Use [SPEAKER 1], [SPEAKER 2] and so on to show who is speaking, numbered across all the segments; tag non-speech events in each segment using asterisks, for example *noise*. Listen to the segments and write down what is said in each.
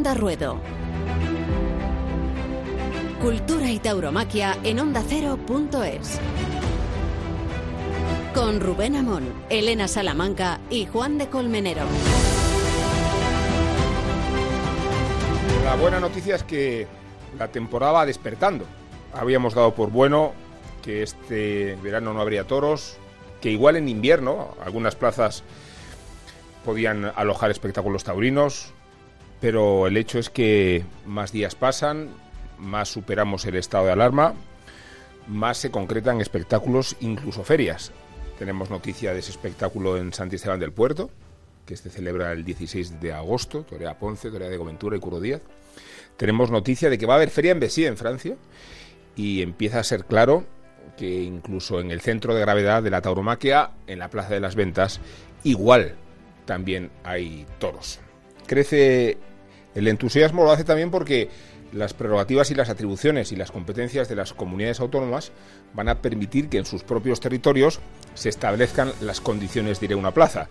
[SPEAKER 1] Onda Ruedo. Cultura y tauromaquia en ondacero.es. Con Rubén Amón, Elena Salamanca y Juan de Colmenero.
[SPEAKER 2] La buena noticia es que la temporada va despertando. Habíamos dado por bueno que este verano no habría toros, que igual en invierno algunas plazas podían alojar espectáculos taurinos, pero el hecho es que más días pasan, más superamos el estado de alarma, más se concretan espectáculos, incluso ferias. Tenemos noticia de ese espectáculo en Santisteban del Puerto, que se celebra el 16 de agosto, Torea Ponce, Torea de Goventura y Curro Díaz. Tenemos noticia de que va a haber feria en Besí, en Francia, y empieza a ser claro que incluso en el centro de gravedad de la tauromaquia, en la Plaza de las Ventas, igual también hay toros. Crece el entusiasmo, lo hace también porque las prerrogativas y las atribuciones y las competencias de las comunidades autónomas van a permitir que en sus propios territorios se establezcan las condiciones de una plaza.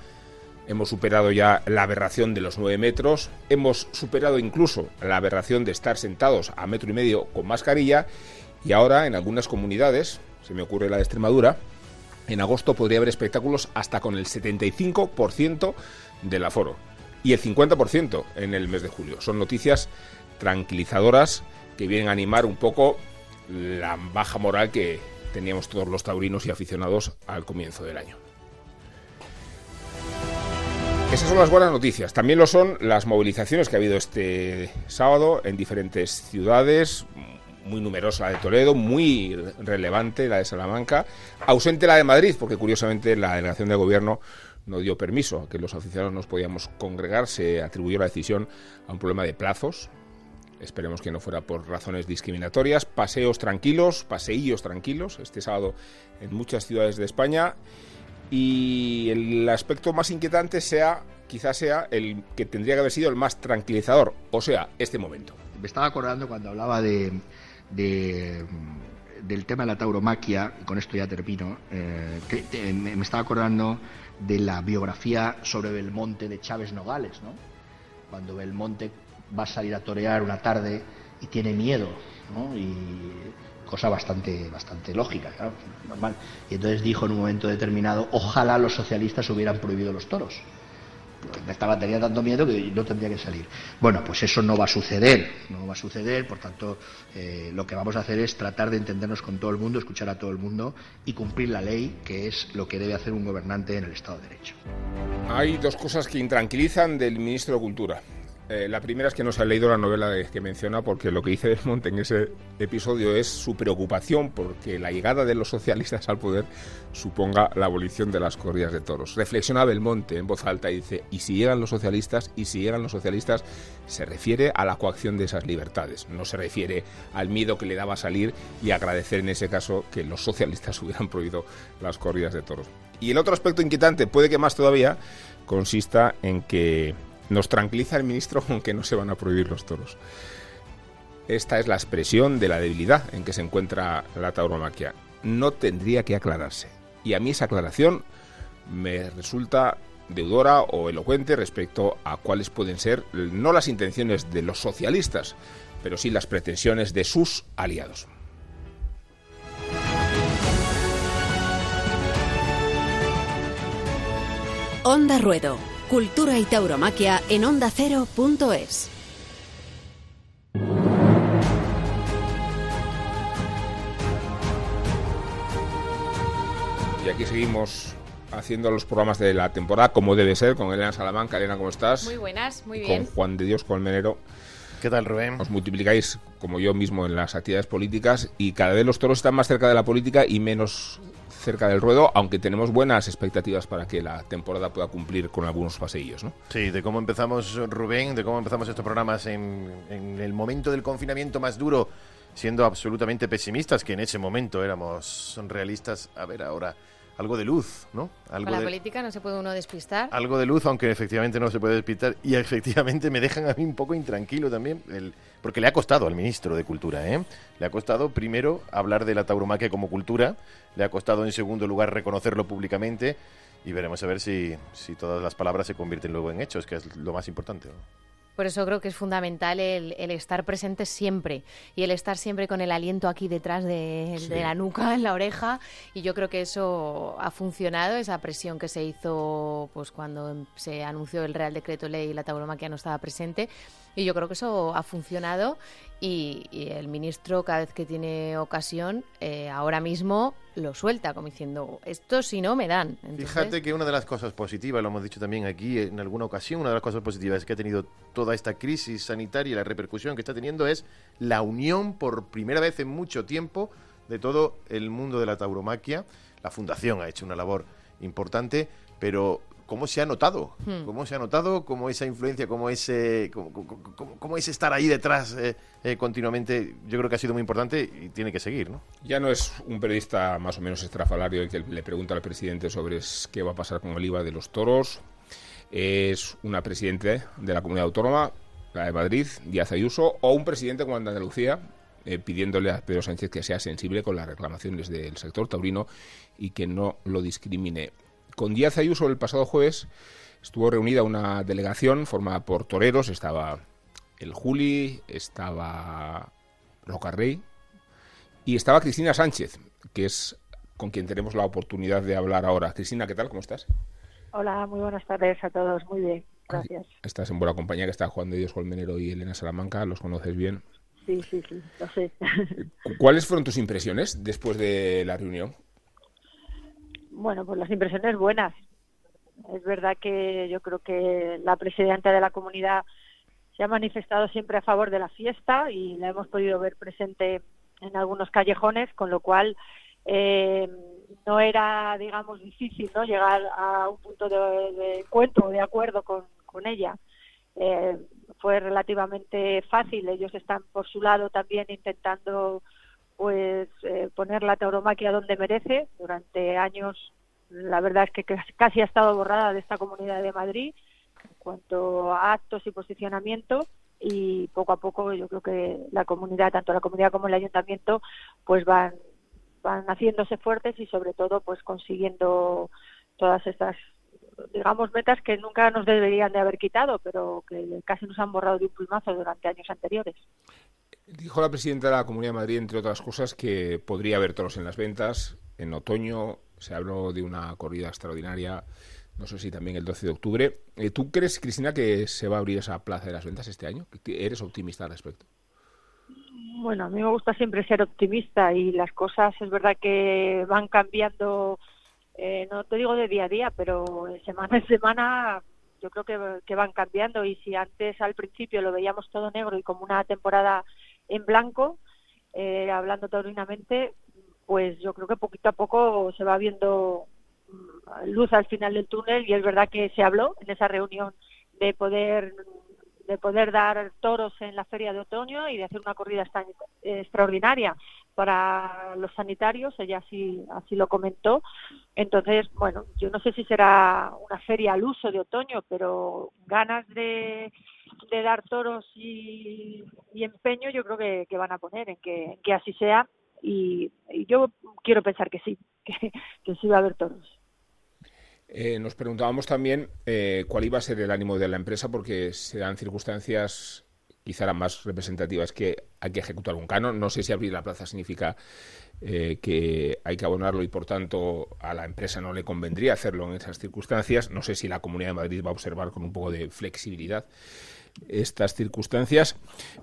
[SPEAKER 2] Hemos superado ya la aberración de los nueve metros, hemos superado incluso la aberración de estar sentados a metro y medio con mascarilla y ahora en algunas comunidades, se me ocurre la de Extremadura, en agosto podría haber espectáculos hasta con el 75% del aforo y el 50% en el mes de julio. Son noticias tranquilizadoras que vienen a animar un poco la baja moral que teníamos todos los taurinos y aficionados al comienzo del año. Esas son las buenas noticias. También lo son las movilizaciones que ha habido este sábado en diferentes ciudades, muy numerosa la de Toledo, muy relevante la de Salamanca, ausente la de Madrid, porque curiosamente la delegación de gobierno no dio permiso a que los aficionados nos podíamos congregar, se atribuyó la decisión a un problema de plazos. Esperemos que no fuera por razones discriminatorias. Paseos tranquilos, paseillos tranquilos, este sábado en muchas ciudades de España. Y el aspecto más inquietante sea, quizás sea, el que tendría que haber sido el más tranquilizador, o sea, este momento.
[SPEAKER 3] Me estaba acordando cuando hablaba de, de, del tema de la tauromaquia, y con esto ya termino, eh, que, me, me, estaba acordando de la biografía sobre Belmonte de Chávez Nogales, ¿no? Cuando Belmonte va a salir a torear una tarde y tiene miedo, ¿no? Y cosa bastante, bastante lógica, normal. Y entonces dijo en un momento determinado, ojalá los socialistas hubieran prohibido los toros estaba, tenía tanto miedo que no tendría que salir. Bueno, pues eso no va a suceder, no va a suceder, por tanto, eh, lo que vamos a hacer es tratar de entendernos con todo el mundo, escuchar a todo el mundo y cumplir la ley, que es lo que debe hacer un gobernante en el Estado de Derecho.
[SPEAKER 2] Hay dos cosas que intranquilizan del ministro de Cultura. Eh, la primera es que no se ha leído la novela que menciona porque lo que dice *laughs* Belmonte en ese episodio es su preocupación porque la llegada de los socialistas al poder suponga la abolición de las corridas de toros. Reflexiona Belmonte en voz alta y dice, ¿y si llegan los socialistas? ¿Y si llegan los socialistas? Se refiere a la coacción de esas libertades, no se refiere al miedo que le daba salir y agradecer en ese caso que los socialistas *laughs* hubieran prohibido las corridas de toros. Y el otro aspecto inquietante, puede que más todavía, consista en que nos tranquiliza el ministro con que no se van a prohibir los toros. Esta es la expresión de la debilidad en que se encuentra la tauromaquia. No tendría que aclararse. Y a mí esa aclaración me resulta deudora o elocuente respecto a cuáles pueden ser no las intenciones de los socialistas, pero sí las pretensiones de sus aliados.
[SPEAKER 1] Onda Ruedo Cultura y tauromaquia en ondacero.es.
[SPEAKER 2] Y aquí seguimos haciendo los programas de la temporada como debe ser, con Elena Salamanca. Elena, ¿cómo estás?
[SPEAKER 4] Muy buenas, muy bien.
[SPEAKER 2] Con Juan de Dios Colmenero.
[SPEAKER 5] ¿Qué tal, Rubén?
[SPEAKER 2] Os multiplicáis, como yo mismo, en las actividades políticas y cada vez los toros están más cerca de la política y menos cerca del ruedo, aunque tenemos buenas expectativas para que la temporada pueda cumplir con algunos paseillos, ¿no?
[SPEAKER 5] Sí, de cómo empezamos, Rubén, de cómo empezamos estos programas en, en el momento del confinamiento más duro, siendo absolutamente pesimistas, que en ese momento éramos realistas. A ver, ahora algo de luz, ¿no? Algo
[SPEAKER 4] Con la
[SPEAKER 5] de,
[SPEAKER 4] política no se puede uno despistar.
[SPEAKER 5] Algo de luz, aunque efectivamente no se puede despistar. Y efectivamente me dejan a mí un poco intranquilo también, el, porque le ha costado al ministro de Cultura, ¿eh? Le ha costado, primero, hablar de la tauromaquia como cultura, le ha costado, en segundo lugar, reconocerlo públicamente, y veremos a ver si, si todas las palabras se convierten luego en hechos, que es lo más importante. ¿no?
[SPEAKER 4] Por eso creo que es fundamental el, estar presente siempre y el estar siempre con el aliento aquí detrás de, la nuca, en la oreja. Y yo creo que eso ha funcionado, esa presión que se hizo pues cuando se anunció el Real Decreto Ley y la tauromaquia no estaba presente. Y yo creo que eso ha funcionado y, el ministro cada vez que tiene ocasión, eh, ahora mismo lo suelta, como diciendo, esto si no me dan.
[SPEAKER 5] Fíjate que una de las cosas positivas, lo hemos dicho también aquí en alguna ocasión, una de las cosas positivas que ha tenido toda esta crisis sanitaria y la repercusión que está teniendo es la unión por primera vez en mucho tiempo de todo el mundo de la tauromaquia. La fundación ha hecho una labor importante, pero cómo se ha notado, hmm. cómo se ha notado, cómo esa influencia, cómo ese, cómo, es estar ahí detrás eh, eh, continuamente, yo creo que ha sido muy importante y tiene que seguir, ¿no?
[SPEAKER 2] Ya no es un periodista más o menos estrafalario el que le pregunta al presidente sobre qué va a pasar con el IVA de los toros, es una presidenta de la comunidad autónoma, la de Madrid, Díaz Ayuso, o un presidente como el de Andalucía, eh, pidiéndole a Pedro Sánchez que sea sensible con las reclamaciones del sector taurino y que no lo discrimine. Con Díaz Ayuso el pasado jueves estuvo reunida una delegación formada por toreros, estaba el Juli, estaba Rocarrey y estaba Cristina Sánchez, que es con quien tenemos la oportunidad de hablar ahora. Cristina, ¿qué tal? ¿Cómo estás?
[SPEAKER 6] Hola, muy buenas tardes a todos. Muy bien, gracias.
[SPEAKER 2] Estás en buena compañía, que está Juan de Dios Colmenero y Elena Salamanca, los conoces bien.
[SPEAKER 6] Sí, sí, sí, lo sé.
[SPEAKER 2] ¿Cuáles fueron tus impresiones después de la reunión?
[SPEAKER 6] Bueno, pues las impresiones buenas. Es verdad que yo creo que la presidenta de la comunidad se ha manifestado siempre a favor de la fiesta y la hemos podido ver presente en algunos callejones, con lo cual eh, no era, digamos, difícil ¿no? llegar a un punto de, encuentro o de acuerdo con, ella. Eh, fue relativamente fácil. Ellos están por su lado también intentando pues eh, poner la tauromaquia donde merece. Durante años, la verdad es que casi ha estado borrada de esta comunidad de Madrid en cuanto a actos y posicionamiento y poco a poco yo creo que la comunidad, tanto la comunidad como el ayuntamiento, pues van van haciéndose fuertes y sobre todo pues consiguiendo todas estas digamos metas que nunca nos deberían de haber quitado pero que casi nos han borrado de un plumazo durante años anteriores.
[SPEAKER 2] Dijo la presidenta de la Comunidad de Madrid, entre otras cosas, que podría haber toros en las ventas en otoño. Se habló de una corrida extraordinaria, no sé si también el 12 de octubre. Eh, ¿Tú crees, Cristina, que se va a abrir esa plaza de las ventas este año? ¿Eres optimista al respecto?
[SPEAKER 6] Bueno, a mí me gusta siempre ser optimista y las cosas es verdad que van cambiando, eh, no te digo de día a día, pero semana en semana yo creo que, que, van cambiando y si antes al principio lo veíamos todo negro y como una temporada en blanco, eh, hablando taurinamente, pues yo creo que poquito a poco se va viendo mm, luz al final del túnel y es verdad que se habló en esa reunión de poder de poder dar toros en la feria de otoño y de hacer una corrida extraordinaria para los sanitarios, ella así, así lo comentó. Entonces, bueno, yo no sé si será una feria al uso de otoño, pero ganas de, de dar toros y, empeño yo creo que, van a poner en que, que así sea y, yo quiero pensar que sí, *laughs* que, que sí va a haber toros.
[SPEAKER 2] Eh, nos preguntábamos también eh, cuál iba a ser el ánimo de la empresa porque se dan circunstancias quizá más representativas que hay que ejecutar un canon. No sé si abrir la plaza significa eh, que hay que abonarlo y por tanto a la empresa no le convendría hacerlo en esas circunstancias. No sé si la Comunidad de Madrid va a observar con un poco de flexibilidad estas circunstancias,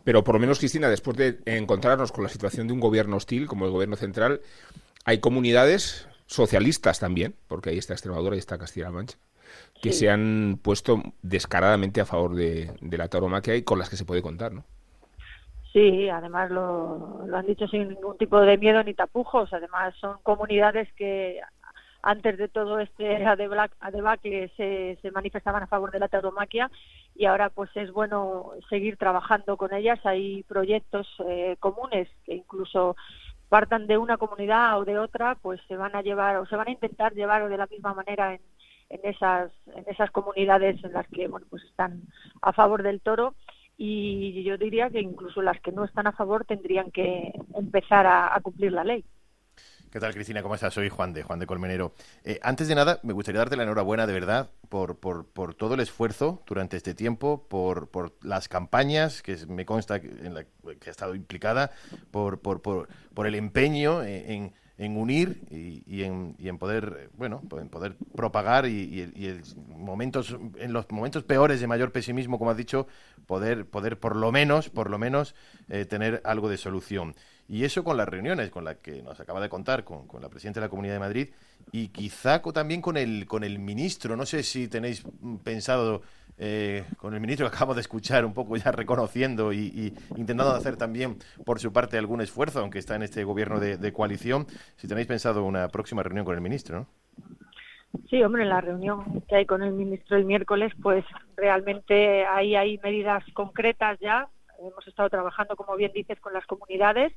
[SPEAKER 2] pero por lo menos, Cristina, después de encontrarnos con la situación de un gobierno hostil como el gobierno central, hay comunidades socialistas también, porque ahí está Extremadura y está Castilla-La Mancha, que se han puesto descaradamente a favor de, la tauromaquia y con las que se puede contar, ¿no?
[SPEAKER 6] Sí, además lo, han dicho sin ningún tipo de miedo ni tapujos. Además son comunidades que antes de todo este adebacle se, se manifestaban a favor de la tauromaquia y ahora pues es bueno seguir trabajando con ellas. Hay proyectos eh, comunes que incluso partan de una comunidad o de otra, pues se van a llevar o se van a intentar llevar de la misma manera en, en esas en esas comunidades en las que bueno pues están a favor del toro y yo diría que incluso las que no están a favor tendrían que empezar a, cumplir la ley.
[SPEAKER 5] ¿Qué tal, Cristina? ¿Cómo estás? Soy Juan de Juan de Colmenero. Eh, antes de nada, me gustaría darte la enhorabuena de verdad por, por, por todo el esfuerzo durante este tiempo, por, por las campañas que me consta que, en la, que ha estado implicada, por, por, por, por el empeño en, en unir y, en, y, en, poder bueno en poder propagar y, y, el momentos en los momentos peores de mayor pesimismo como has dicho poder poder por lo menos por lo menos eh, tener algo de solución. Y eso con las reuniones con las que nos acaba de contar con, con la presidenta de la Comunidad de Madrid y quizá también con el con el ministro. No sé si tenéis pensado eh, con el ministro que acabamos de escuchar, un poco ya reconociendo y, y, intentando hacer también por su parte algún esfuerzo, aunque está en este gobierno de, de, coalición, si tenéis pensado una próxima reunión con el ministro, ¿no?
[SPEAKER 6] Sí, hombre, la reunión que hay con el ministro el miércoles, pues realmente ahí hay medidas concretas ya. Hemos estado trabajando, como bien dices, con las comunidades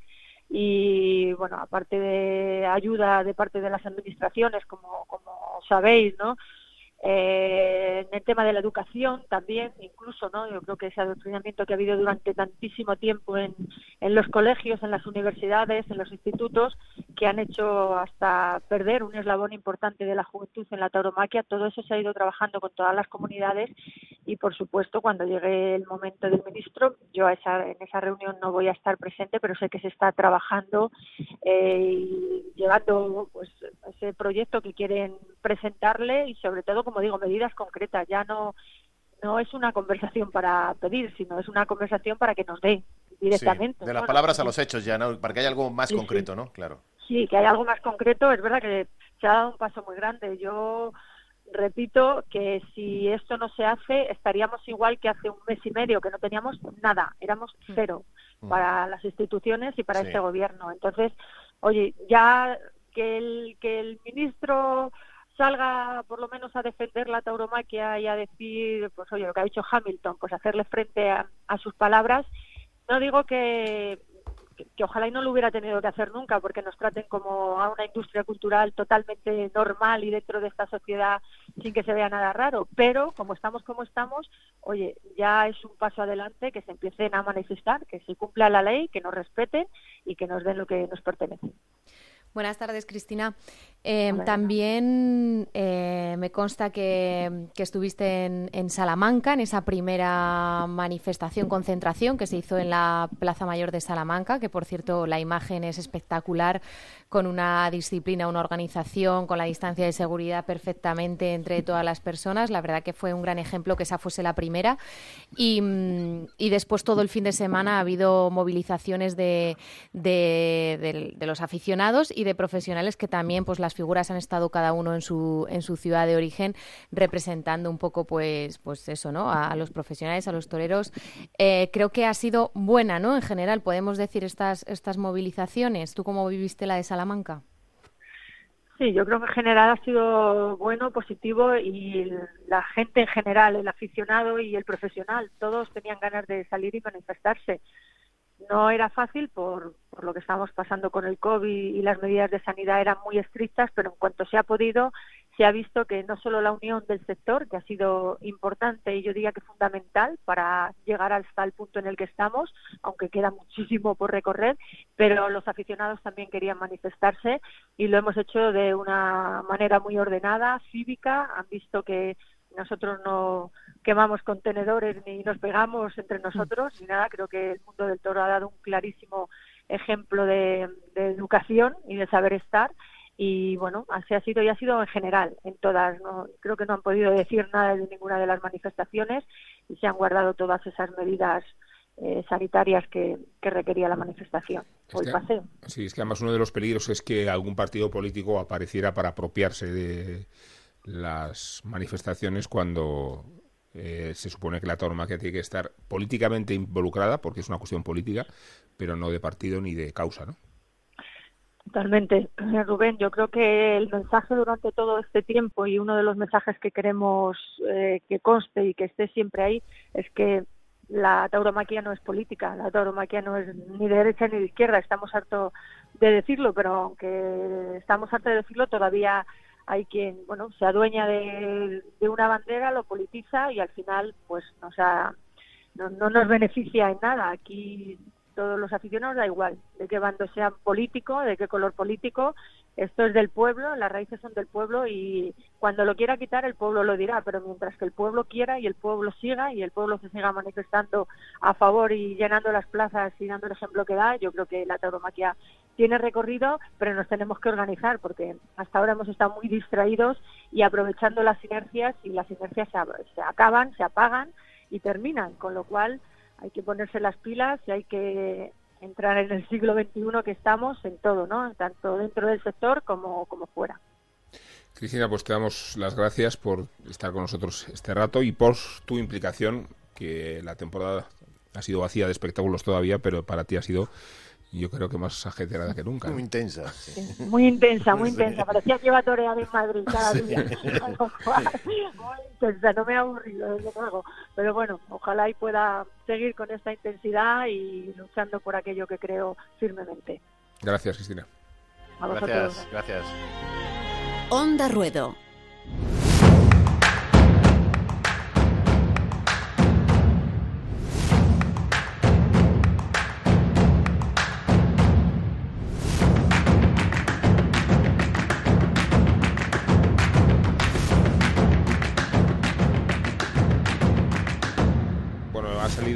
[SPEAKER 6] y, bueno, aparte de ayuda de parte de las administraciones, como, como sabéis, ¿no? Eh, en el tema de la educación también, incluso, ¿no? Yo creo que ese adoctrinamiento que ha habido durante tantísimo tiempo en, en los colegios, en las universidades, en los institutos, que han hecho hasta perder un eslabón importante de la juventud en la tauromaquia, todo eso se ha ido trabajando con todas las comunidades y, por supuesto, cuando llegue el momento del ministro, yo a esa, en esa reunión no voy a estar presente, pero sé que se está trabajando eh, y llevando pues, ese proyecto que quieren presentarle y, sobre todo, como digo, medidas concretas. Ya no no es una conversación para pedir, sino es una conversación para que nos dé directamente.
[SPEAKER 5] Sí, de las ¿no? palabras a los hechos ya, ¿no? Para que haya algo más
[SPEAKER 6] sí,
[SPEAKER 5] concreto,
[SPEAKER 6] sí.
[SPEAKER 5] ¿no? Claro.
[SPEAKER 6] Sí, que haya algo más concreto. Es verdad que se ha dado un paso muy grande. Yo repito que si esto no se hace, estaríamos igual que hace un mes y medio, que no teníamos nada, éramos cero mm. para las instituciones y para sí. este gobierno. Entonces, oye, ya que el, que el ministro salga por lo menos a defender la tauromaquia y a decir, pues oye, lo que ha dicho Hamilton, pues hacerle frente a, sus palabras, no digo que, que, que, ojalá y no lo hubiera tenido que hacer nunca, porque nos traten como a una industria cultural totalmente normal y dentro de esta sociedad sin que se vea nada raro, pero como estamos como estamos, oye, ya es un paso adelante que se empiecen a manifestar, que se cumpla la ley, que nos respeten y que nos den lo que nos pertenece.
[SPEAKER 4] Buenas tardes, Cristina. Eh, también eh, me consta que, que estuviste en, en, Salamanca, en esa primera manifestación, concentración que se hizo en la Plaza Mayor de Salamanca, que por cierto la imagen es espectacular, con una disciplina, una organización, con la distancia de seguridad perfectamente entre todas las personas. La verdad que fue un gran ejemplo que esa fuese la primera. Y, y después todo el fin de semana ha habido movilizaciones de, de, de, de los aficionados y de profesionales que también pues las figuras han estado cada uno en su en su ciudad de origen representando un poco pues pues eso no a, los profesionales a los toreros. Eh, creo que ha sido buena no en general podemos decir estas estas movilizaciones. Tú cómo viviste la de Salamanca
[SPEAKER 6] Sí, yo creo que en general ha sido bueno, positivo y la gente en general, el aficionado y el profesional, todos tenían ganas de salir y manifestarse no era fácil por, por lo que estamos pasando con el COVID y las medidas de sanidad eran muy estrictas, pero en cuanto se ha podido, se ha visto que no solo la unión del sector, que ha sido importante y yo diría que fundamental para llegar hasta el punto en el que estamos, aunque queda muchísimo por recorrer, pero los aficionados también querían manifestarse y lo hemos hecho de una manera muy ordenada, cívica, han visto que nosotros no quemamos contenedores ni nos pegamos entre nosotros ni nada. Creo que el mundo del toro ha dado un clarísimo ejemplo de, de educación y de saber estar y bueno, así ha sido y ha sido en general, en todas. No, creo que no han podido decir nada de ninguna de las manifestaciones y se han guardado todas esas medidas eh, sanitarias que, que, requería la manifestación
[SPEAKER 2] es
[SPEAKER 6] o el paseo.
[SPEAKER 2] Sí, es que además uno de los peligros es que algún partido político apareciera para apropiarse de las manifestaciones cuando eh, se supone que la tauromaquia tiene que estar políticamente involucrada, porque es una cuestión política, pero no de partido ni de causa, ¿no?
[SPEAKER 6] Totalmente, Rubén. Yo creo que el mensaje durante todo este tiempo y uno de los mensajes que queremos eh, que conste y que esté siempre ahí es que la tauromaquia no es política, la tauromaquia no es ni de derecha ni de izquierda. Estamos hartos de decirlo, pero aunque estamos hartos de decirlo, todavía hay quien bueno se adueña de, una bandera, lo politiza y al final pues o sea, no, no nos beneficia en nada. Aquí todos los aficionados da igual de qué bando sean político, de qué color político, esto es del pueblo, las raíces son del pueblo y cuando lo quiera quitar el pueblo lo dirá, pero mientras que el pueblo quiera y el pueblo siga y el pueblo se siga manifestando a favor y llenando las plazas y dando el ejemplo que da, yo creo que la tauromaquia tiene recorrido, pero nos tenemos que organizar porque hasta ahora hemos estado muy distraídos y aprovechando las sinergias y las sinergias se, acaban, se apagan y terminan, con lo cual hay que ponerse las pilas y hay que entrar en el siglo XXI que estamos en todo, ¿no? Tanto dentro del sector como, como fuera.
[SPEAKER 2] Cristina, pues te damos las gracias por estar con nosotros este rato y por tu implicación, que la temporada ha sido vacía de espectáculos todavía, pero para ti ha sido yo creo que más ajetreada que nunca.
[SPEAKER 5] Muy intensa.
[SPEAKER 6] Muy intensa, muy intensa. Parecía que iba a torear en Madrid cada día. muy intensa, no me ha aburrido, desde luego. Pero bueno, ojalá y pueda seguir con esta intensidad y luchando por aquello que creo firmemente.
[SPEAKER 2] Gracias, Cristina.
[SPEAKER 5] gracias, gracias.
[SPEAKER 1] Onda Ruedo.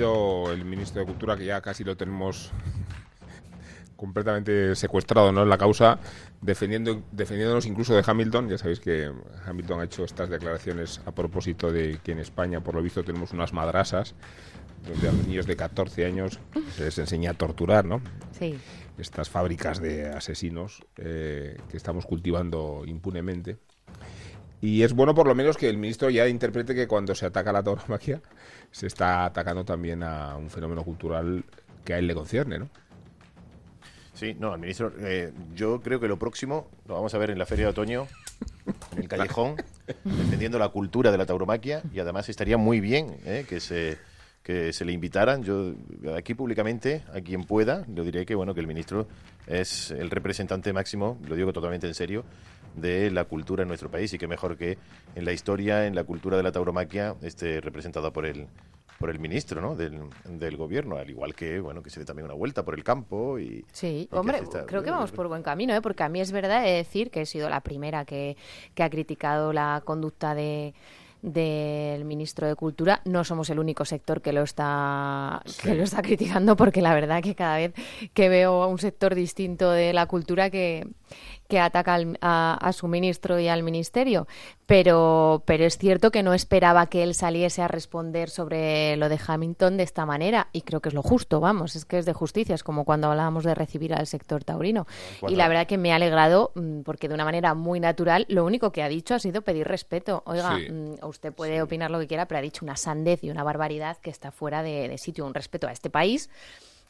[SPEAKER 2] El ministro de Cultura, que ya casi lo tenemos *laughs* completamente secuestrado ¿no? en la causa, defendiendo, defendiéndonos incluso de Hamilton. Ya sabéis que Hamilton ha hecho estas declaraciones a propósito de que en España, por lo visto, tenemos unas madrasas donde a los niños de 14 años se les enseña a torturar, ¿no?
[SPEAKER 4] Sí.
[SPEAKER 2] Estas fábricas de asesinos eh, que estamos cultivando impunemente. Y es bueno por lo menos que el ministro ya interprete que cuando se ataca la tauromaquia se está atacando también a un fenómeno cultural que a él le concierne, ¿no?
[SPEAKER 5] Sí, no, ministro, eh, yo creo que lo próximo lo vamos a ver en la Feria de Otoño, en el Callejón, defendiendo la cultura de la tauromaquia y además estaría muy bien eh, que se que se le invitaran. Yo aquí públicamente, a quien pueda, le diré que bueno que el ministro es el representante máximo, lo digo totalmente en serio, de la cultura en nuestro país y que mejor que en la historia, en la cultura de la tauromaquia, esté representada por el, por el ministro ¿no? del, del gobierno, al igual que bueno que se dé también una vuelta por el campo. y
[SPEAKER 4] Sí, hombre, creo que vamos por buen camino, ¿eh? porque a mí es verdad decir que he sido la primera que, que ha criticado la conducta de del ministro de Cultura. No somos el único sector que lo está que lo está criticando, porque la verdad que cada vez que veo un sector distinto de la cultura que, que ataca a, su ministro y al ministerio, pero, pero es cierto que no esperaba que él saliese a responder sobre lo de Hamilton de esta manera. Y creo que es lo justo, vamos, es que es de justicia, es como cuando hablábamos de recibir al sector taurino. Y la verdad que me ha alegrado mm, porque de una manera muy natural lo único que ha dicho ha sido pedir respeto. Oiga, mm, usted puede opinar lo que quiera, pero ha dicho una sandez y una barbaridad que está fuera de, de sitio, un respeto a este país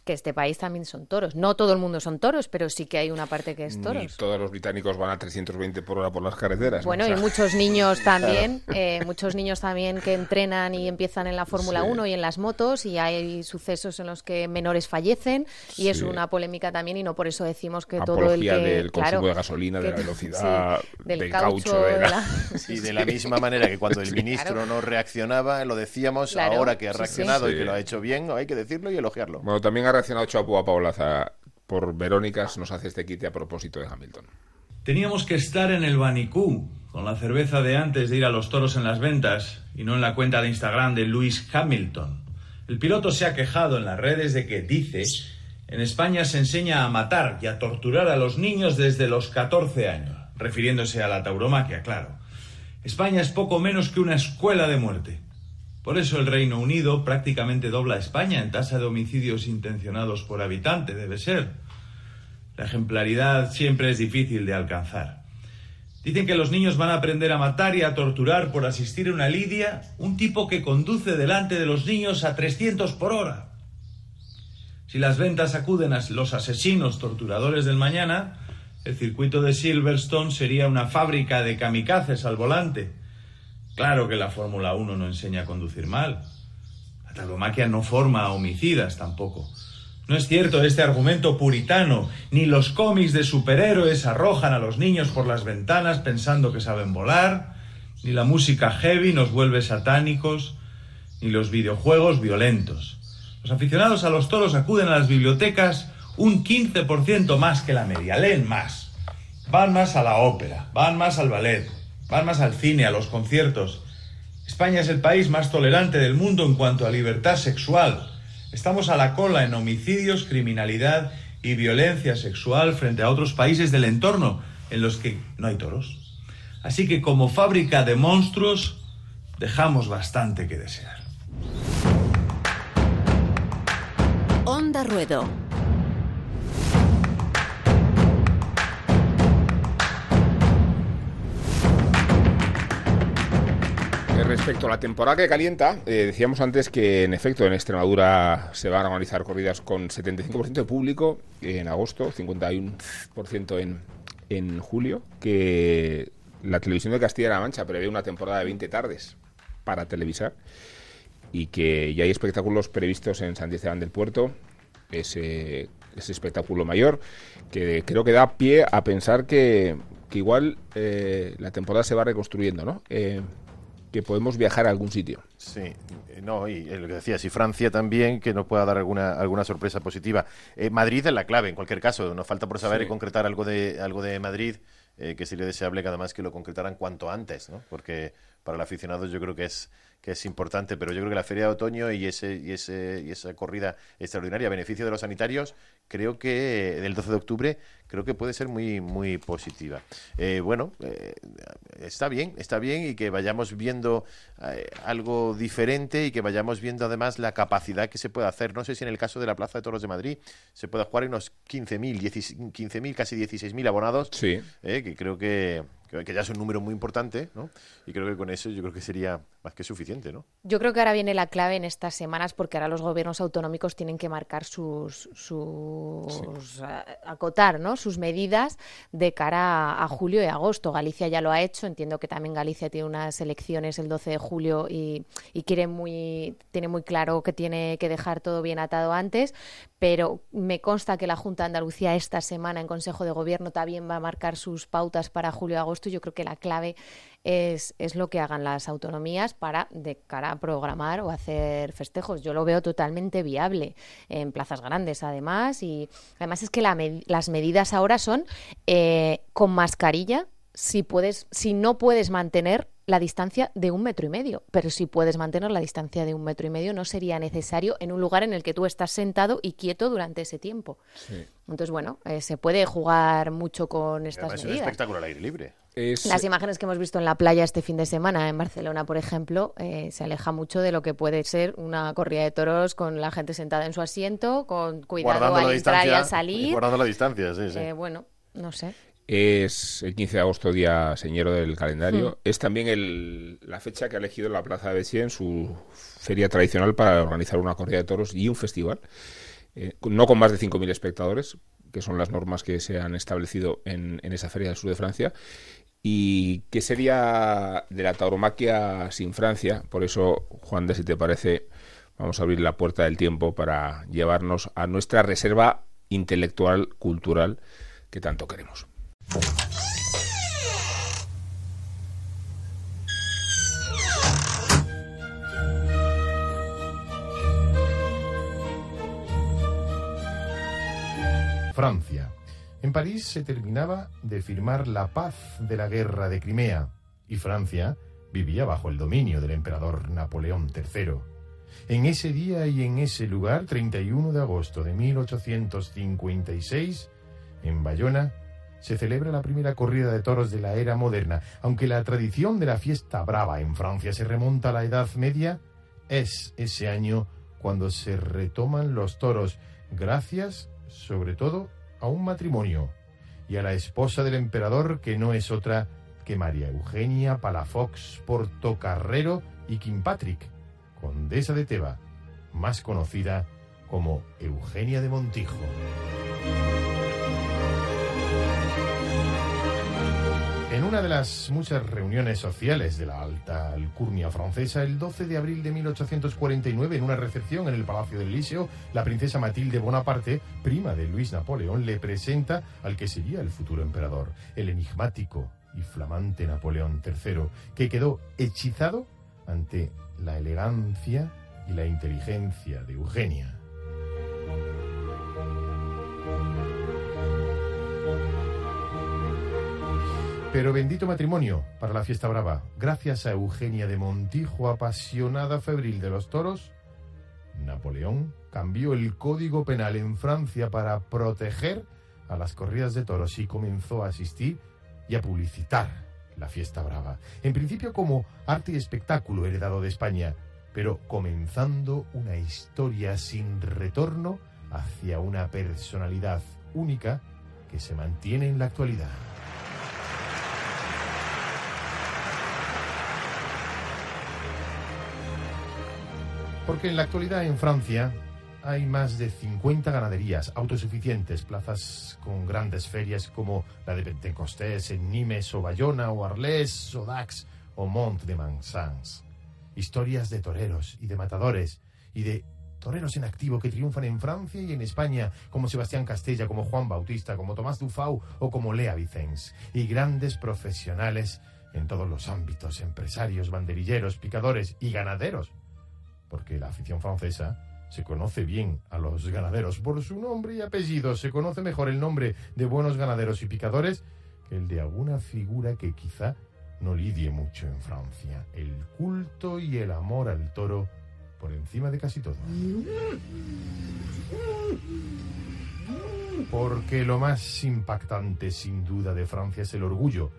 [SPEAKER 4] que este país también son toros. No todo el mundo son toros, pero sí que hay una parte que es toros.
[SPEAKER 2] todos los británicos van a 320 por hora por las carreteras.
[SPEAKER 4] Bueno, y muchos niños *laughs* también, eh, muchos niños también que entrenan y empiezan en la Fórmula 1 y en las motos y hay sucesos en los que menores fallecen y es una polémica también y no por eso decimos que todo el que...
[SPEAKER 2] del consumo de gasolina, de la velocidad, del, caucho,
[SPEAKER 5] y de *laughs* la misma manera que cuando el *laughs* ministro no reaccionaba, lo decíamos, ahora que ha reaccionado y que lo ha hecho bien, hay que decirlo y elogiarlo.
[SPEAKER 2] Bueno, también reaccionado Chapo a Paulaza por Verónicas, nos hace este quite a propósito de Hamilton.
[SPEAKER 7] Teníamos que estar en el Banicú, con la cerveza de antes de ir a los toros en las ventas, y no en la cuenta de Instagram de Lewis Hamilton. El piloto se ha quejado en las redes de que dice, en España se enseña a matar y a torturar a los niños desde los 14 años, refiriéndose a la tauromaquia, claro. España es poco menos que una escuela de muerte. Por eso el Reino Unido prácticamente dobla a España en tasa de homicidios intencionados por habitante, debe ser. La ejemplaridad siempre es difícil de alcanzar. Dicen que los niños van a aprender a matar y a torturar por asistir a una lidia, un tipo que conduce delante de los niños a 300 por hora. Si las ventas acuden a los asesinos torturadores del mañana, el circuito de Silverstone sería una fábrica de kamikazes al volante Claro que la Fórmula 1 no enseña a conducir mal. La tauromaquia no forma homicidas tampoco. No es cierto este argumento puritano, ni los cómics de superhéroes arrojan a los niños por las ventanas pensando que saben volar, ni la música heavy nos vuelve satánicos, ni los videojuegos violentos. Los aficionados a los toros acuden a las bibliotecas un 15% más que la media, leen más. Van más a la ópera, van más al ballet, van más al cine, a los conciertos. España es el país más tolerante del mundo en cuanto a libertad sexual. Estamos a la cola en homicidios, criminalidad y violencia sexual frente a otros países del entorno en los que no hay toros. Así que como fábrica de monstruos dejamos bastante que desear.
[SPEAKER 1] Onda Ruedo.
[SPEAKER 2] Respecto a la temporada que calienta, eh, decíamos antes que en efecto en Extremadura se van a organizar corridas con 75% de público en agosto, 51% en, en julio, que la televisión de Castilla-La Mancha prevé una temporada de 20 tardes para televisar y que ya hay espectáculos previstos en San Esteban del Puerto, ese, ese espectáculo mayor, que creo que da pie a pensar que, que igual eh, la temporada se va reconstruyendo, ¿no? Eh, que podemos viajar a algún sitio.
[SPEAKER 5] Sí, eh, no, y eh, lo que decías, y Francia también, que nos pueda dar alguna, alguna sorpresa positiva. Eh, Madrid es la clave, en cualquier caso, nos falta por saber
[SPEAKER 2] Sí.
[SPEAKER 5] y concretar algo de, algo de Madrid, eh, que sería deseable que además que lo concretaran cuanto antes, ¿no? Porque para el aficionado yo creo que es que es importante, pero yo creo que la feria de otoño y ese y ese y esa corrida extraordinaria a beneficio de los sanitarios, creo que eh, del 12 de octubre creo que puede ser muy muy positiva. Eh, bueno, eh, está bien, está bien y que vayamos viendo eh, algo diferente y que vayamos viendo además la capacidad que se puede hacer. No sé si en el caso de la Plaza de Toros de Madrid se puede jugar en unos 15.000, 16 15.000, casi 16.000 abonados,
[SPEAKER 2] Sí.
[SPEAKER 5] eh, que creo que, que ya es un número muy importante, ¿no? Y creo que con eso yo creo que sería más que suficiente, ¿no?
[SPEAKER 4] Yo creo que ahora viene la clave en estas semanas porque ahora los gobiernos autonómicos tienen que marcar sus, sus a- acotar, ¿no? Sus medidas de cara a, julio y agosto. Galicia ya lo ha hecho, entiendo que también Galicia tiene unas elecciones el 12 de julio y, y quiere muy tiene muy claro que tiene que dejar todo bien atado antes, pero me consta que la Junta de Andalucía esta semana en Consejo de Gobierno también va a marcar sus pautas para julio y agosto. Yo creo que la clave es, es lo que hagan las autonomías para de cara a programar o hacer festejos. Yo lo veo totalmente viable en plazas grandes, además, y además es que la las medidas ahora son eh, con mascarilla si puedes, si no puedes mantener la distancia de un metro y medio, pero si puedes mantener la distancia de un metro y medio no sería necesario en un lugar en el que tú estás sentado y quieto durante ese tiempo. Entonces, bueno, eh, se puede jugar mucho con estas
[SPEAKER 5] además es un
[SPEAKER 4] medidas.
[SPEAKER 5] espectáculo al aire libre.
[SPEAKER 2] Es,
[SPEAKER 4] Las imágenes que hemos visto en la playa este fin de semana en Barcelona, por ejemplo, eh, se aleja mucho de lo que puede ser una corrida de toros con la gente sentada en su asiento, con cuidado
[SPEAKER 5] guardando
[SPEAKER 4] al entrar y al salir.
[SPEAKER 5] Guardando la distancia, sí, sí.
[SPEAKER 4] Eh, bueno, no sé.
[SPEAKER 2] Es el 15 de agosto, día señero del calendario.
[SPEAKER 4] Hmm.
[SPEAKER 2] Es también el- la fecha que ha elegido la Plaza de Besía en su feria tradicional para organizar una corrida de toros y un festival. Eh, no con más de 5.000 espectadores, que son las normas que se han establecido en, en esa feria del sur de Francia. ¿Y qué sería de la tauromaquia sin Francia? Por eso, Juan de, si te parece, vamos a abrir la puerta del tiempo para llevarnos a nuestra reserva intelectual, cultural, que tanto queremos.
[SPEAKER 8] Francia. En París se terminaba de firmar la paz de la guerra de Crimea y Francia vivía bajo el dominio del emperador Napoleón III. En ese día y en ese lugar, 31 de agosto de 1856, en Bayona, se celebra la primera corrida de toros de la era moderna. Aunque la tradición de la fiesta brava en Francia se remonta a la Edad Media, es ese año cuando se retoman los toros, gracias, sobre todo, a un matrimonio y a la esposa del emperador que no es otra que María Eugenia Palafox Portocarrero y Kilpatrick, condesa de Teba, más conocida como Eugenia de Montijo. Una de las muchas reuniones sociales de la alta alcurnia francesa, el 12 de abril de 1849, en una recepción en el Palacio del Liceo, la princesa Matilde Bonaparte, prima de Luis Napoleón, le presenta al que sería el futuro emperador, el enigmático y flamante Napoleón III, que quedó hechizado ante la elegancia y la inteligencia de Eugenia.
[SPEAKER 5] Pero bendito matrimonio para la fiesta brava. Gracias a Eugenia de Montijo, apasionada febril de los toros, Napoleón cambió el código penal en Francia para proteger a las corridas de toros y comenzó a asistir y a publicitar la fiesta brava. En principio como arte y espectáculo heredado de España, pero comenzando una historia sin retorno hacia una personalidad única que se mantiene en la actualidad. Porque en la actualidad en Francia hay más de 50 ganaderías autosuficientes, plazas con grandes ferias como la de Pentecostés en Nimes o Bayona o Arles o Dax o Mont de Mansans. Historias de toreros y de matadores y de toreros en activo que triunfan en Francia y en España, como Sebastián Castella, como Juan Bautista, como Tomás Dufau o como Lea Vicens, y grandes profesionales en todos los ámbitos, empresarios, banderilleros, picadores y ganaderos porque la afición francesa se conoce bien a los ganaderos por su nombre y apellido, se conoce mejor el nombre de buenos ganaderos y picadores que el de alguna figura que quizá no lidie mucho en Francia, el culto y el amor al toro por encima de casi todo. Porque lo más impactante sin duda de Francia es el orgullo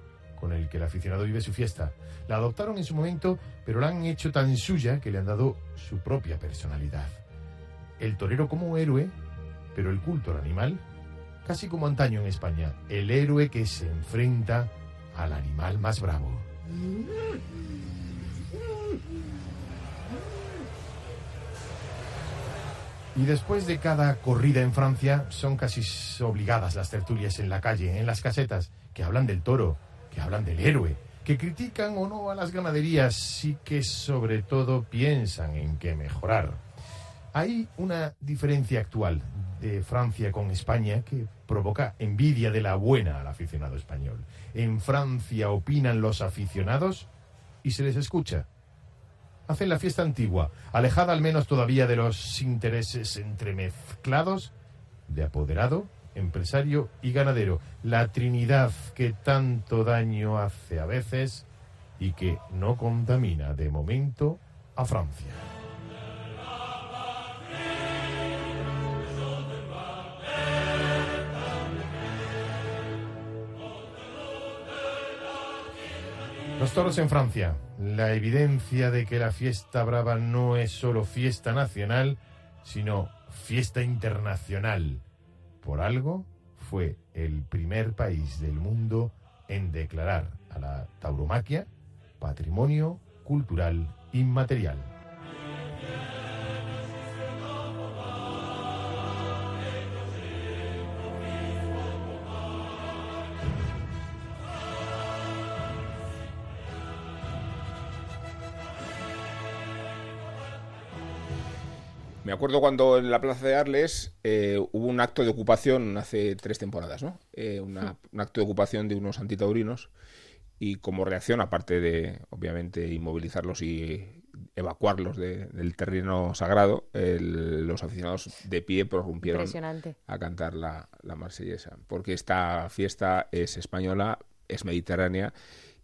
[SPEAKER 5] con el que el aficionado vive su fiesta. La adoptaron en su momento, pero la han hecho tan suya que le han dado su propia personalidad. El torero como héroe, pero el culto al animal, casi como antaño en España, el héroe que se enfrenta al animal más bravo. Y después de cada corrida en Francia, son casi obligadas las tertulias en la calle, en las casetas, que hablan del toro, que hablan del héroe, que critican o no a las ganaderías y que sobre todo piensan en qué mejorar. Hay una diferencia actual de Francia con España que provoca envidia de la buena al aficionado español. En Francia opinan los aficionados y se les escucha. Hacen la fiesta antigua, alejada al menos todavía de los intereses entremezclados de apoderado empresario y ganadero, la Trinidad que tanto daño hace a veces y que no contamina de momento a Francia. Los toros en Francia. La evidencia de que la fiesta brava no es solo fiesta nacional, sino fiesta internacional por algo, fue el primer país del mundo en declarar a la tauromaquia patrimonio cultural inmaterial.
[SPEAKER 2] Me acuerdo cuando en la Plaza de Arles eh, hubo un acto de ocupación hace tres temporadas, ¿no? Eh, un acto de ocupación de unos antitaurinos y como reacción, aparte de, obviamente, inmovilizarlos y evacuarlos del terreno sagrado, los aficionados de pie prorrumpieron a cantar la, la marsellesa, porque esta fiesta es española, es mediterránea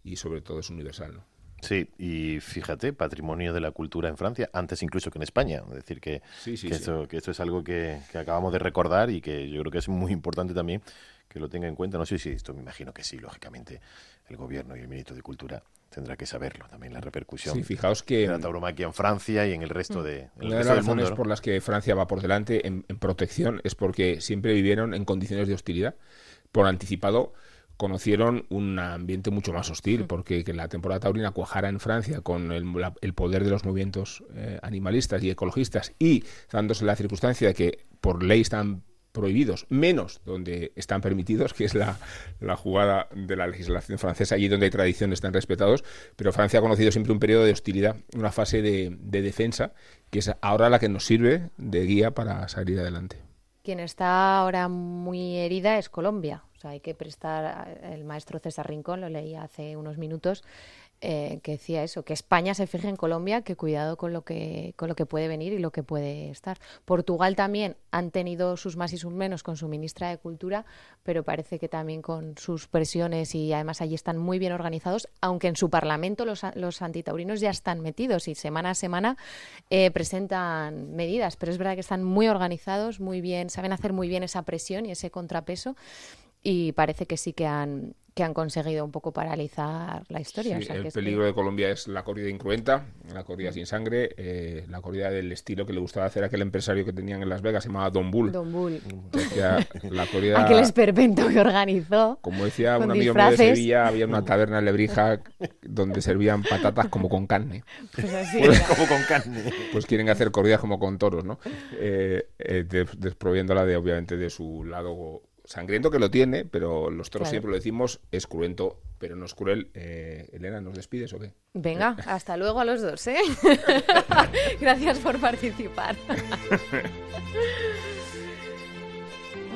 [SPEAKER 2] y sobre todo es universal, ¿no?
[SPEAKER 9] Sí, y fíjate, patrimonio de la cultura en Francia, antes incluso que en España. Es decir, que, Esto, que esto es algo que, acabamos de recordar y que yo creo que es muy importante también que lo tenga en cuenta. No sé si esto me imagino que sí, lógicamente, el gobierno y el ministro de Cultura tendrá que saberlo también, la repercusión
[SPEAKER 2] sí, fijaos que,
[SPEAKER 9] de la tauromaquia en Francia y en el resto de
[SPEAKER 2] Una de las razones por las que Francia va por delante en protección es porque siempre vivieron en condiciones de hostilidad. Por anticipado conocieron un ambiente mucho más hostil, porque que la temporada taurina cuajara en Francia con el, poder de los movimientos eh, animalistas y ecologistas y dándose la circunstancia de que por ley están prohibidos, menos donde están permitidos, que es la, jugada de la legislación francesa, allí donde hay tradiciones están respetados, pero Francia ha conocido siempre un periodo de hostilidad, una fase de defensa, que es ahora la que nos sirve de guía para salir adelante.
[SPEAKER 4] Quien está ahora muy herida es Colombia. O sea, hay que prestar, el maestro César Rincón, lo leí hace unos minutos, eh, que decía eso, que España se fije en Colombia, que cuidado con lo que, con lo que puede venir y lo que puede estar. Portugal también han tenido sus más y sus menos con su ministra de Cultura, pero parece que también con sus presiones y además allí están muy bien organizados, aunque en su parlamento los, los antitaurinos ya están metidos y semana a semana eh, presentan medidas, pero es verdad que están muy organizados, muy bien, saben hacer muy bien esa presión y ese contrapeso y parece que sí que han, que han conseguido un poco paralizar la historia.
[SPEAKER 2] el peligro de Colombia es la corrida incruenta, la corrida sin sangre, eh, la corrida del estilo que le gustaba hacer aquel empresario que tenían en Las Vegas, se llamaba Don Bull.
[SPEAKER 4] Don Bull.
[SPEAKER 2] la corrida, *laughs*
[SPEAKER 4] aquel esperpento que organizó.
[SPEAKER 2] Como decía un amigo mío de Sevilla, había una taberna en Lebrija donde servían patatas como con carne.
[SPEAKER 4] Pues así
[SPEAKER 5] pues, como con carne.
[SPEAKER 2] Pues quieren hacer corridas como con toros, ¿no? Eh, eh, desproviéndola de, obviamente, de su lado sangriento que lo tiene, pero los toros siempre lo decimos, es cruento, pero no es cruel. Eh, Elena, ¿nos despides o qué?
[SPEAKER 4] Venga, *laughs* hasta luego a los dos, ¿eh? *laughs* Gracias por participar.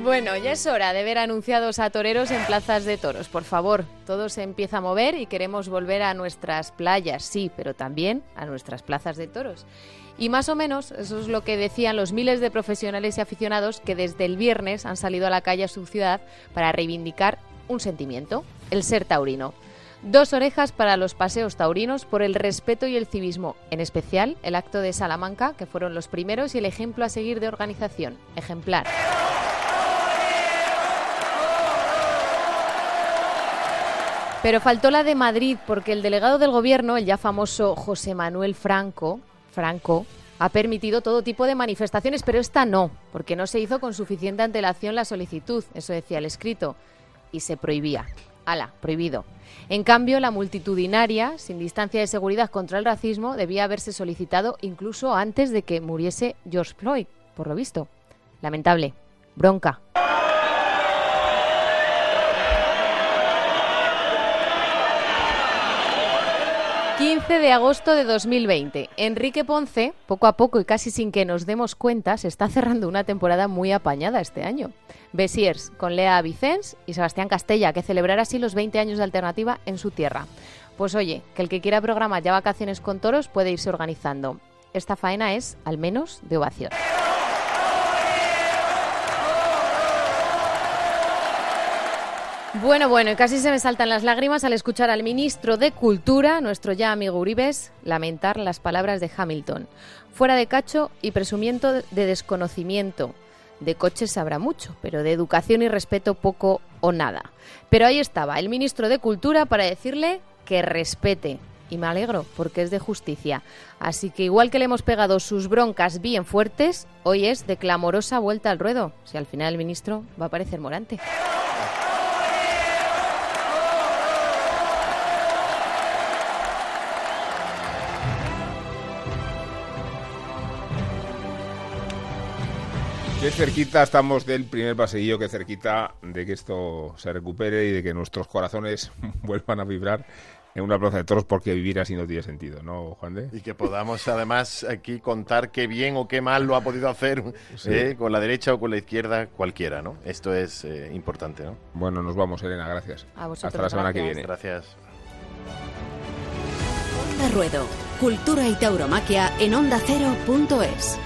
[SPEAKER 4] Bueno, ya es hora de ver anunciados a toreros en plazas de toros. Por favor, todo se empieza a mover y queremos volver a nuestras playas, sí, pero también a nuestras plazas de toros. Y más o menos eso es lo que decían los miles de profesionales y aficionados que desde el viernes han salido a la calle a su ciudad para reivindicar un sentimiento, el ser taurino. Dos orejas para los paseos taurinos por el respeto y el civismo, en especial el acto de Salamanca, que fueron los primeros y el ejemplo a seguir de organización. Ejemplar. Pero faltó la de Madrid porque el delegado del gobierno, el ya famoso José Manuel Franco, Franco ha permitido todo tipo de manifestaciones, pero esta no, porque no se hizo con suficiente antelación la solicitud, eso decía el escrito, y se prohibía. Ala, prohibido. En cambio, la multitudinaria, sin distancia de seguridad contra el racismo, debía haberse solicitado incluso antes de que muriese George Floyd, por lo visto. Lamentable. Bronca. 15 de agosto de 2020. Enrique Ponce, poco a poco y casi sin que nos demos cuenta, se está cerrando una temporada muy apañada este año. Besiers con Lea Vicens y Sebastián Castella, que celebrará así los 20 años de alternativa en su tierra. Pues oye, que el que quiera programar ya vacaciones con toros puede irse organizando. Esta faena es, al menos, de ovación. Bueno, bueno, y casi se me saltan las lágrimas al escuchar al ministro de Cultura, nuestro ya amigo Uribes, lamentar las palabras de Hamilton. Fuera de cacho y presumiento de desconocimiento. De coches habrá mucho, pero de educación y respeto poco o nada. Pero ahí estaba el ministro de Cultura para decirle que respete. Y me alegro, porque es de justicia. Así que igual que le hemos pegado sus broncas bien fuertes, hoy es de clamorosa vuelta al ruedo. Si al final el ministro va a parecer morante.
[SPEAKER 2] Qué cerquita estamos del primer paseillo, qué cerquita de que esto se recupere y de que nuestros corazones *laughs* vuelvan a vibrar en una plaza de toros porque vivir así no tiene sentido, ¿no, Juan de?
[SPEAKER 5] Y que podamos además aquí contar qué bien o qué mal lo ha podido hacer *laughs* ¿eh? con la derecha o con la izquierda cualquiera, ¿no? Esto es eh, importante, ¿no?
[SPEAKER 2] Bueno, nos vamos, Elena, gracias.
[SPEAKER 4] Hasta
[SPEAKER 2] la semana que viene.
[SPEAKER 5] Gracias.
[SPEAKER 1] Onda Ruedo, cultura y tauromaquia en onda ondacero.es.